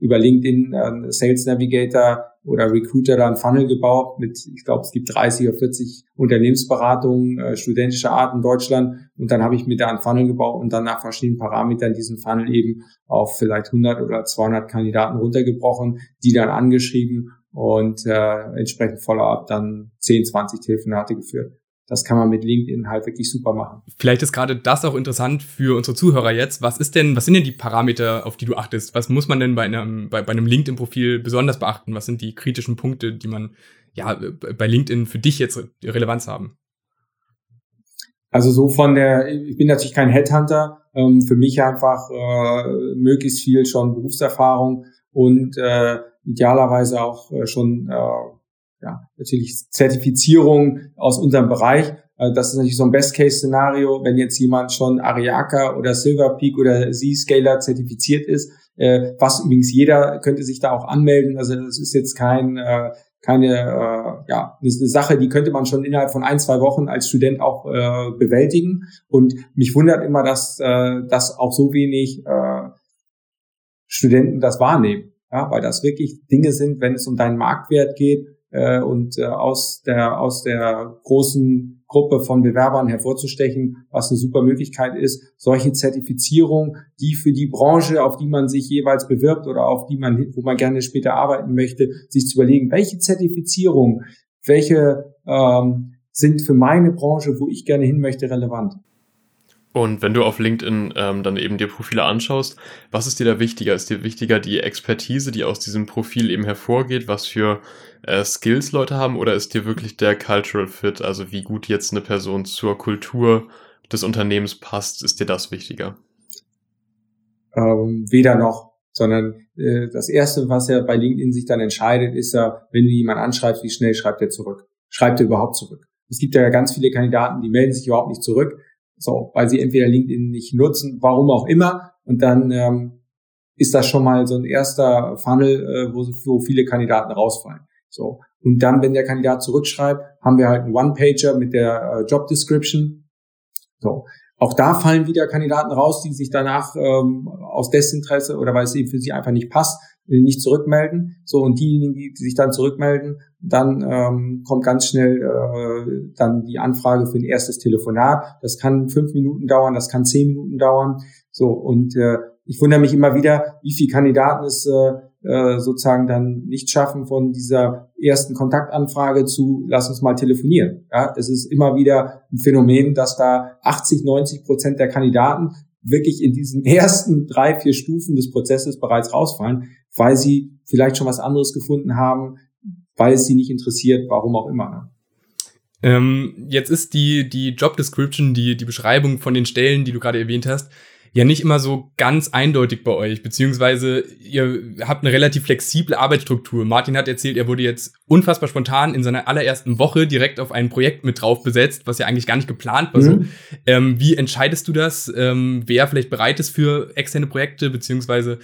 über LinkedIn einen Sales Navigator oder Recruiter da einen Funnel gebaut mit, ich glaube, es gibt 30 oder 40 Unternehmensberatungen äh, studentischer Art in Deutschland. Und dann habe ich mir da einen Funnel gebaut und dann nach verschiedenen Parametern diesen Funnel eben auf vielleicht 100 oder 200 Kandidaten runtergebrochen, die dann angeschrieben und äh, entsprechend Follow-up dann 10, 20 Telefonate geführt das kann man mit LinkedIn halt wirklich super machen. Vielleicht ist gerade das auch interessant für unsere Zuhörer jetzt. Was ist denn, was sind denn die Parameter, auf die du achtest? Was muss man denn bei einem, bei, bei einem LinkedIn-Profil besonders beachten? Was sind die kritischen Punkte, die man ja bei LinkedIn für dich jetzt Relevanz haben? Also so von der, ich bin natürlich kein Headhunter, ähm, für mich einfach äh, möglichst viel schon Berufserfahrung und äh, idealerweise auch äh, schon äh, ja, natürlich Zertifizierung aus unserem Bereich. Äh, das ist natürlich so ein Best-Case-Szenario, wenn jetzt jemand schon Ariaka oder Silver Peak oder Z-Scaler zertifiziert ist, äh, was übrigens jeder könnte sich da auch anmelden. Also das ist jetzt kein äh, keine ja eine Sache, die könnte man schon innerhalb von ein zwei Wochen als Student auch bewältigen. Und mich wundert immer, dass dass auch so wenig Studenten das wahrnehmen, ja, weil das wirklich Dinge sind, wenn es um deinen Marktwert geht, äh, und äh, aus der aus der großen Gruppe von Bewerbern hervorzustechen, was eine super Möglichkeit ist, solche Zertifizierung, die für die Branche, auf die man sich jeweils bewirbt oder auf die man, wo man gerne später arbeiten möchte, sich zu überlegen, welche Zertifizierung, welche ähm, sind für meine Branche, wo ich gerne hin möchte, relevant. Und wenn du auf LinkedIn ähm, dann eben dir Profile anschaust, was ist dir da wichtiger? Ist dir wichtiger die Expertise, die aus diesem Profil eben hervorgeht, was für äh, Skills Leute haben, oder ist dir wirklich der Cultural Fit, also wie gut jetzt eine Person zur Kultur des Unternehmens passt, ist dir das wichtiger? Ähm, weder noch, sondern äh, das Erste, was ja bei LinkedIn sich dann entscheidet, ist ja, wenn du jemanden anschreibst, wie schnell schreibt er zurück? Schreibt er überhaupt zurück? Es gibt ja ganz viele Kandidaten, die melden sich überhaupt nicht zurück so, weil sie entweder LinkedIn nicht nutzen, warum auch immer. Und dann ähm, ist das schon mal so ein erster Funnel, äh, wo, wo viele Kandidaten rausfallen. So. Und dann, wenn der Kandidat zurückschreibt, haben wir halt einen One-Pager mit der äh, Job Description. So. Auch da fallen wieder Kandidaten raus, die sich danach ähm, aus Desinteresse oder weil es eben für sie einfach nicht passt, nicht zurückmelden. So und diejenigen, die sich dann zurückmelden, dann ähm, kommt ganz schnell äh, dann die Anfrage für ein erstes Telefonat. Das kann fünf Minuten dauern, das kann zehn Minuten dauern. So und äh, ich wundere mich immer wieder, wie viele Kandidaten es äh, äh, sozusagen dann nicht schaffen, von dieser ersten Kontaktanfrage zu lass uns mal telefonieren. Ja, es ist immer wieder ein Phänomen, dass da 80, 90 Prozent der Kandidaten wirklich in diesen ersten drei, vier Stufen des Prozesses bereits rausfallen, weil sie vielleicht schon was anderes gefunden haben, weil es sie nicht interessiert, warum auch immer. Ne? Ähm, jetzt ist die, die Job Description, die, die Beschreibung von den Stellen, die du gerade erwähnt hast, ja nicht immer so ganz eindeutig bei euch, beziehungsweise ihr habt eine relativ flexible Arbeitsstruktur. Martin hat erzählt, er wurde jetzt unfassbar spontan in seiner allerersten Woche direkt auf ein Projekt mit drauf besetzt, was ja eigentlich gar nicht geplant war. Mhm. So. Ähm, wie entscheidest du das, ähm, wer vielleicht bereit ist für externe Projekte, beziehungsweise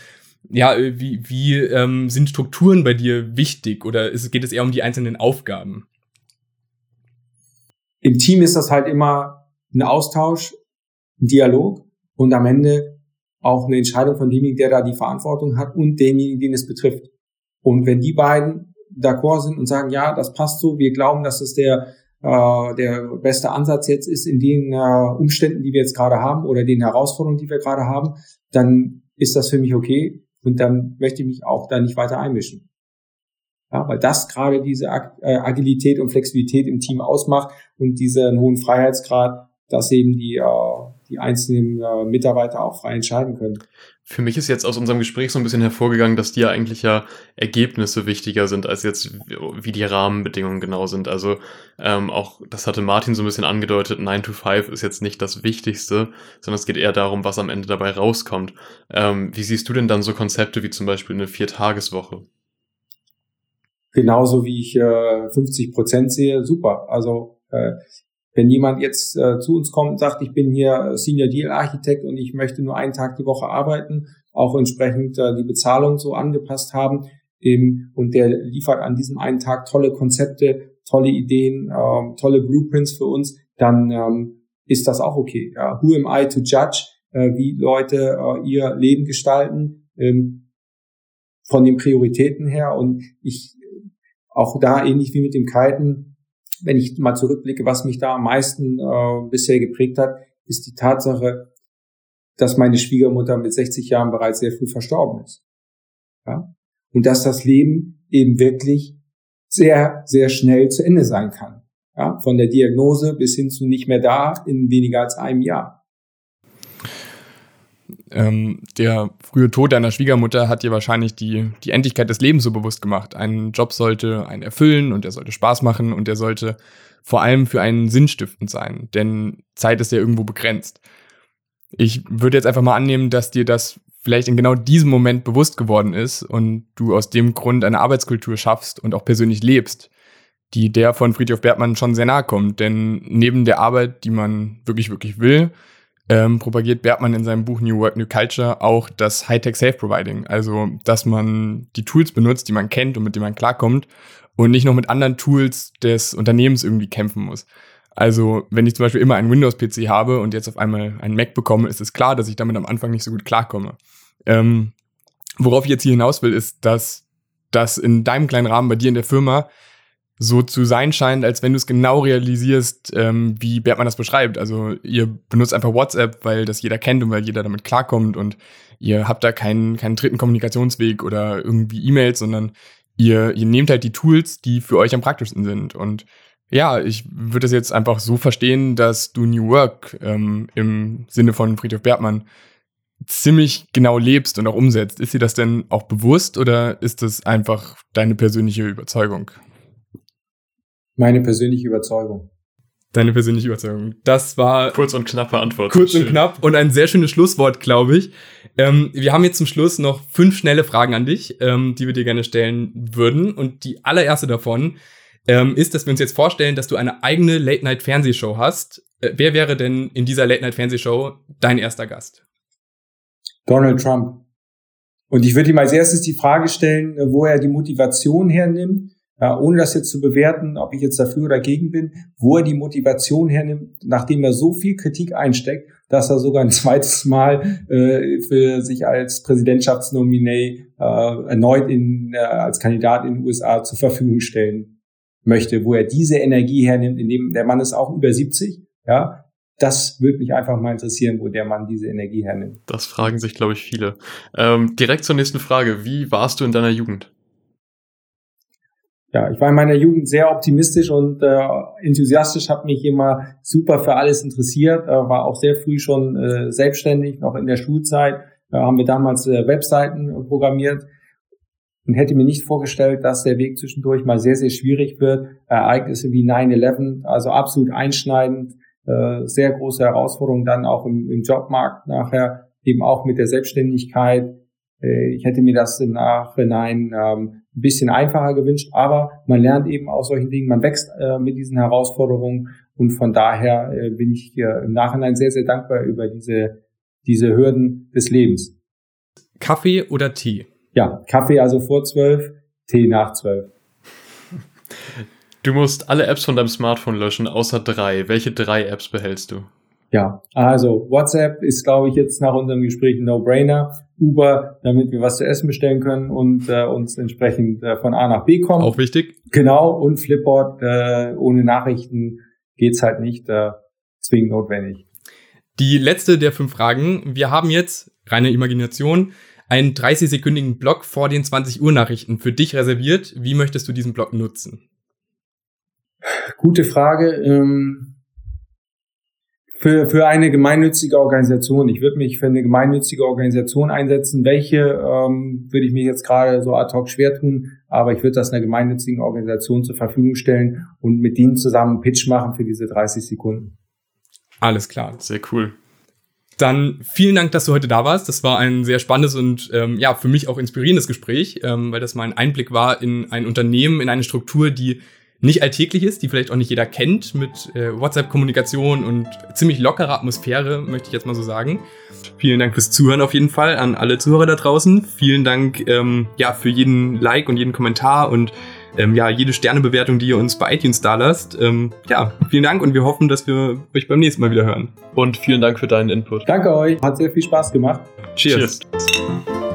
ja, wie, wie ähm, sind Strukturen bei dir wichtig oder ist, geht es eher um die einzelnen Aufgaben? Im Team ist das halt immer ein Austausch, ein Dialog und am Ende auch eine Entscheidung von demjenigen, der da die Verantwortung hat und demjenigen, den es betrifft. Und wenn die beiden d'accord sind und sagen, ja, das passt so, wir glauben, dass es der, äh, der beste Ansatz jetzt ist in den äh, Umständen, die wir jetzt gerade haben oder den Herausforderungen, die wir gerade haben, dann ist das für mich okay und dann möchte ich mich auch da nicht weiter einmischen. Ja, weil das gerade diese äh, Agilität und Flexibilität im Team ausmacht und diesen hohen Freiheitsgrad, dass eben die äh, die einzelnen äh, Mitarbeiter auch frei entscheiden können. Für mich ist jetzt aus unserem Gespräch so ein bisschen hervorgegangen, dass dir eigentlich ja Ergebnisse wichtiger sind, als jetzt wie die Rahmenbedingungen genau sind. Also ähm, auch, das hatte Martin so ein bisschen angedeutet, 9 to 5 ist jetzt nicht das Wichtigste, sondern es geht eher darum, was am Ende dabei rauskommt. Ähm, wie siehst du denn dann so Konzepte wie zum Beispiel eine Viertageswoche? Genauso wie ich äh, 50 Prozent sehe, super. Also äh, wenn jemand jetzt äh, zu uns kommt und sagt, ich bin hier Senior Deal Architekt und ich möchte nur einen Tag die Woche arbeiten, auch entsprechend äh, die Bezahlung so angepasst haben, eben, und der liefert an diesem einen Tag tolle Konzepte, tolle Ideen, ähm, tolle Blueprints für uns, dann ähm, ist das auch okay. Ja. Who am I to judge, äh, wie Leute äh, ihr Leben gestalten, ähm, von den Prioritäten her und ich auch da ähnlich wie mit dem Kiten, wenn ich mal zurückblicke, was mich da am meisten äh, bisher geprägt hat, ist die Tatsache, dass meine Schwiegermutter mit 60 Jahren bereits sehr früh verstorben ist. Ja? Und dass das Leben eben wirklich sehr, sehr schnell zu Ende sein kann. Ja? Von der Diagnose bis hin zu nicht mehr da in weniger als einem Jahr ähm, der frühe Tod deiner Schwiegermutter hat dir wahrscheinlich die, die Endlichkeit des Lebens so bewusst gemacht. Ein Job sollte einen erfüllen und er sollte Spaß machen und er sollte vor allem für einen sinnstiftend sein, denn Zeit ist ja irgendwo begrenzt. Ich würde jetzt einfach mal annehmen, dass dir das vielleicht in genau diesem Moment bewusst geworden ist und du aus dem Grund eine Arbeitskultur schaffst und auch persönlich lebst, die der von Friedhof Bertmann schon sehr nahe kommt. Denn neben der Arbeit, die man wirklich, wirklich will, ähm, propagiert Bergmann in seinem Buch New Work, New Culture auch das Hightech Safe Providing. Also, dass man die Tools benutzt, die man kennt und mit denen man klarkommt und nicht noch mit anderen Tools des Unternehmens irgendwie kämpfen muss. Also, wenn ich zum Beispiel immer einen Windows-PC habe und jetzt auf einmal einen Mac bekomme, ist es klar, dass ich damit am Anfang nicht so gut klarkomme. Ähm, worauf ich jetzt hier hinaus will, ist, dass das in deinem kleinen Rahmen bei dir in der Firma so zu sein scheint, als wenn du es genau realisierst, ähm, wie Bertmann das beschreibt. Also ihr benutzt einfach WhatsApp, weil das jeder kennt und weil jeder damit klarkommt und ihr habt da keinen, keinen dritten Kommunikationsweg oder irgendwie E-Mails, sondern ihr, ihr nehmt halt die Tools, die für euch am praktischsten sind. Und ja, ich würde es jetzt einfach so verstehen, dass du New Work ähm, im Sinne von Friedhof Bertmann ziemlich genau lebst und auch umsetzt. Ist dir das denn auch bewusst oder ist das einfach deine persönliche Überzeugung? Meine persönliche Überzeugung. Deine persönliche Überzeugung. Das war. Kurz und knappe Antwort. Kurz und knapp und ein sehr schönes Schlusswort, glaube ich. Ähm, wir haben jetzt zum Schluss noch fünf schnelle Fragen an dich, ähm, die wir dir gerne stellen würden. Und die allererste davon ähm, ist, dass wir uns jetzt vorstellen, dass du eine eigene Late-Night-Fernsehshow hast. Äh, wer wäre denn in dieser Late-Night-Fernsehshow dein erster Gast? Donald Trump. Und ich würde ihm als erstes die Frage stellen, wo er die Motivation hernimmt, ja, ohne das jetzt zu bewerten, ob ich jetzt dafür oder dagegen bin, wo er die Motivation hernimmt, nachdem er so viel Kritik einsteckt, dass er sogar ein zweites Mal äh, für sich als Präsidentschaftsnominee äh, erneut in, äh, als Kandidat in den USA zur Verfügung stellen möchte, wo er diese Energie hernimmt, indem der Mann ist auch über 70, ja, das würde mich einfach mal interessieren, wo der Mann diese Energie hernimmt. Das fragen sich, glaube ich, viele. Ähm, direkt zur nächsten Frage. Wie warst du in deiner Jugend? Ja, ich war in meiner Jugend sehr optimistisch und äh, enthusiastisch, habe mich immer super für alles interessiert, äh, war auch sehr früh schon äh, selbstständig, noch in der Schulzeit äh, haben wir damals äh, Webseiten äh, programmiert und hätte mir nicht vorgestellt, dass der Weg zwischendurch mal sehr, sehr schwierig wird. Ereignisse wie 9-11, also absolut einschneidend, äh, sehr große Herausforderungen dann auch im, im Jobmarkt nachher eben auch mit der Selbstständigkeit. Äh, ich hätte mir das im Nachhinein ähm, ein bisschen einfacher gewünscht, aber man lernt eben aus solchen Dingen, man wächst äh, mit diesen Herausforderungen und von daher äh, bin ich hier im Nachhinein sehr, sehr dankbar über diese, diese Hürden des Lebens. Kaffee oder Tee? Ja, Kaffee also vor zwölf, Tee nach zwölf. Du musst alle Apps von deinem Smartphone löschen, außer drei. Welche drei Apps behältst du? Ja, also WhatsApp ist, glaube ich, jetzt nach unserem Gespräch ein No-Brainer. Uber, damit wir was zu essen bestellen können und äh, uns entsprechend äh, von A nach B kommen. Auch wichtig. Genau, und Flipboard, äh, ohne Nachrichten geht's halt nicht, äh, zwingend notwendig. Die letzte der fünf Fragen. Wir haben jetzt, reine Imagination, einen 30-sekündigen Block vor den 20 Uhr Nachrichten für dich reserviert. Wie möchtest du diesen Block nutzen? Gute Frage. Ähm, für, für eine gemeinnützige Organisation. Ich würde mich für eine gemeinnützige Organisation einsetzen. Welche ähm, würde ich mich jetzt gerade so ad hoc schwer tun, aber ich würde das einer gemeinnützigen Organisation zur Verfügung stellen und mit denen zusammen einen Pitch machen für diese 30 Sekunden. Alles klar. Sehr cool. Dann vielen Dank, dass du heute da warst. Das war ein sehr spannendes und ähm, ja für mich auch inspirierendes Gespräch, ähm, weil das mal ein Einblick war in ein Unternehmen, in eine Struktur, die nicht alltäglich ist, die vielleicht auch nicht jeder kennt, mit äh, WhatsApp-Kommunikation und ziemlich lockerer Atmosphäre, möchte ich jetzt mal so sagen. Vielen Dank fürs Zuhören auf jeden Fall an alle Zuhörer da draußen. Vielen Dank ähm, ja für jeden Like und jeden Kommentar und ähm, ja jede Sternebewertung, die ihr uns bei iTunes da lasst. Ähm, ja, vielen Dank und wir hoffen, dass wir euch beim nächsten Mal wieder hören. Und vielen Dank für deinen Input. Danke euch, hat sehr viel Spaß gemacht. Cheers. Cheers.